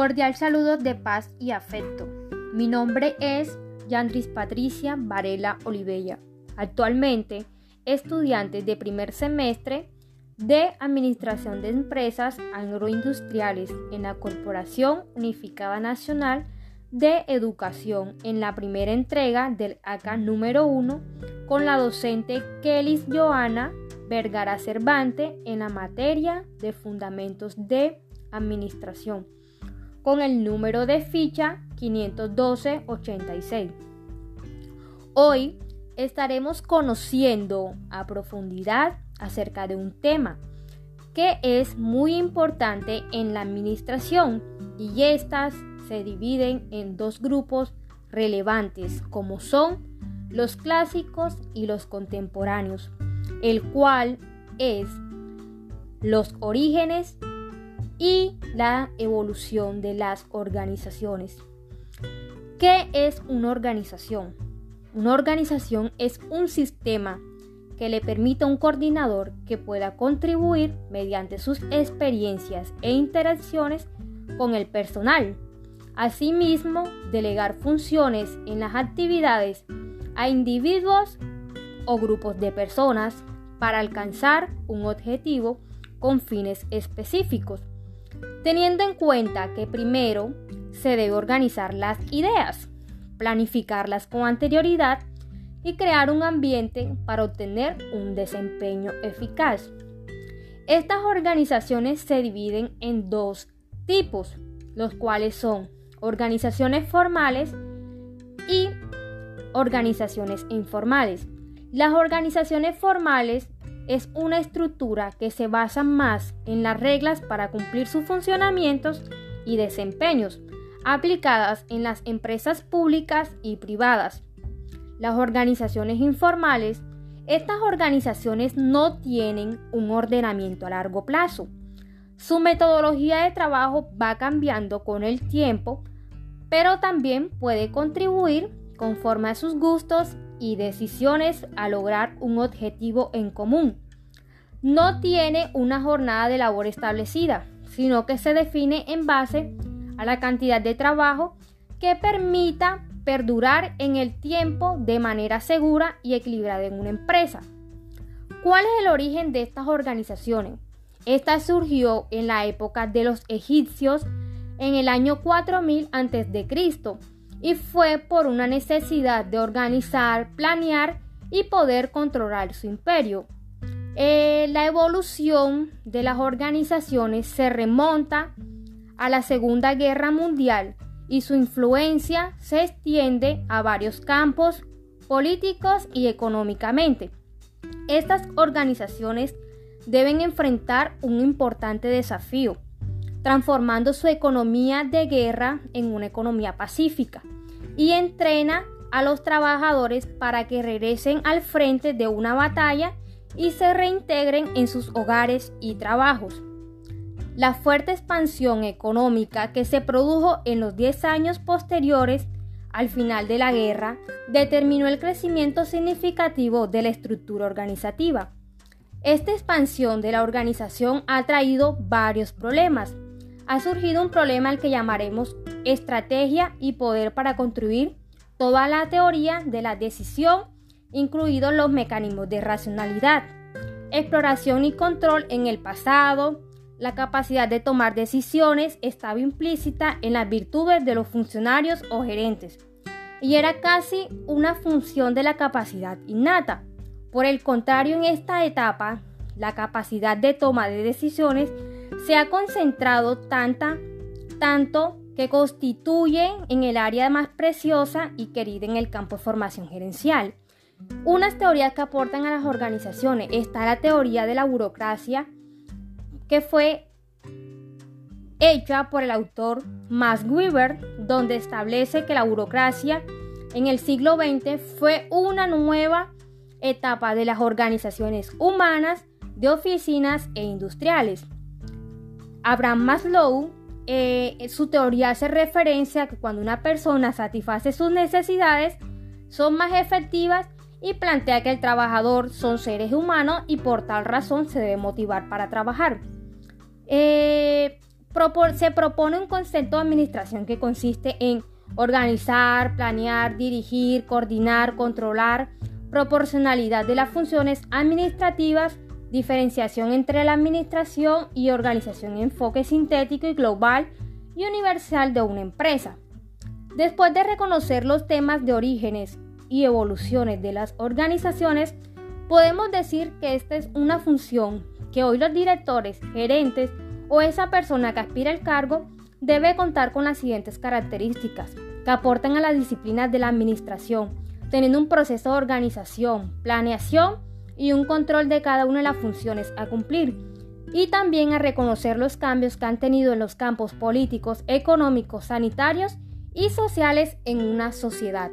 Cordial saludo de paz y afecto. Mi nombre es Yandris Patricia Varela Olivella. Actualmente, estudiante de primer semestre de Administración de Empresas Agroindustriales en la Corporación Unificada Nacional de Educación en la primera entrega del ACA número 1 con la docente Kelis Joana Vergara Cervante en la materia de Fundamentos de Administración con el número de ficha 512-86. Hoy estaremos conociendo a profundidad acerca de un tema que es muy importante en la administración y estas se dividen en dos grupos relevantes como son los clásicos y los contemporáneos, el cual es los orígenes y la evolución de las organizaciones. ¿Qué es una organización? Una organización es un sistema que le permita a un coordinador que pueda contribuir mediante sus experiencias e interacciones con el personal. Asimismo, delegar funciones en las actividades a individuos o grupos de personas para alcanzar un objetivo con fines específicos teniendo en cuenta que primero se debe organizar las ideas, planificarlas con anterioridad y crear un ambiente para obtener un desempeño eficaz. Estas organizaciones se dividen en dos tipos, los cuales son organizaciones formales y organizaciones informales. Las organizaciones formales es una estructura que se basa más en las reglas para cumplir sus funcionamientos y desempeños, aplicadas en las empresas públicas y privadas. Las organizaciones informales, estas organizaciones no tienen un ordenamiento a largo plazo. Su metodología de trabajo va cambiando con el tiempo, pero también puede contribuir conforme a sus gustos y decisiones a lograr un objetivo en común. No tiene una jornada de labor establecida, sino que se define en base a la cantidad de trabajo que permita perdurar en el tiempo de manera segura y equilibrada en una empresa. ¿Cuál es el origen de estas organizaciones? Esta surgió en la época de los egipcios en el año 4000 a.C y fue por una necesidad de organizar, planear y poder controlar su imperio. Eh, la evolución de las organizaciones se remonta a la Segunda Guerra Mundial y su influencia se extiende a varios campos políticos y económicamente. Estas organizaciones deben enfrentar un importante desafío, transformando su economía de guerra en una economía pacífica y entrena a los trabajadores para que regresen al frente de una batalla y se reintegren en sus hogares y trabajos. La fuerte expansión económica que se produjo en los 10 años posteriores al final de la guerra determinó el crecimiento significativo de la estructura organizativa. Esta expansión de la organización ha traído varios problemas, ha surgido un problema al que llamaremos estrategia y poder para construir toda la teoría de la decisión, incluidos los mecanismos de racionalidad, exploración y control en el pasado, la capacidad de tomar decisiones estaba implícita en las virtudes de los funcionarios o gerentes y era casi una función de la capacidad innata. Por el contrario, en esta etapa, la capacidad de toma de decisiones se ha concentrado tanta, tanto que constituye en el área más preciosa y querida en el campo de formación gerencial. Unas teorías que aportan a las organizaciones está la teoría de la burocracia que fue hecha por el autor Max Weber, donde establece que la burocracia en el siglo XX fue una nueva etapa de las organizaciones humanas, de oficinas e industriales. Abraham Maslow, eh, su teoría hace referencia a que cuando una persona satisface sus necesidades, son más efectivas y plantea que el trabajador son seres humanos y por tal razón se debe motivar para trabajar. Eh, se propone un concepto de administración que consiste en organizar, planear, dirigir, coordinar, controlar, proporcionalidad de las funciones administrativas, diferenciación entre la administración y organización, enfoque sintético y global y universal de una empresa. Después de reconocer los temas de orígenes y evoluciones de las organizaciones, podemos decir que esta es una función que hoy los directores, gerentes o esa persona que aspira al cargo debe contar con las siguientes características que aportan a las disciplinas de la administración, teniendo un proceso de organización, planeación y un control de cada una de las funciones a cumplir, y también a reconocer los cambios que han tenido en los campos políticos, económicos, sanitarios y sociales en una sociedad.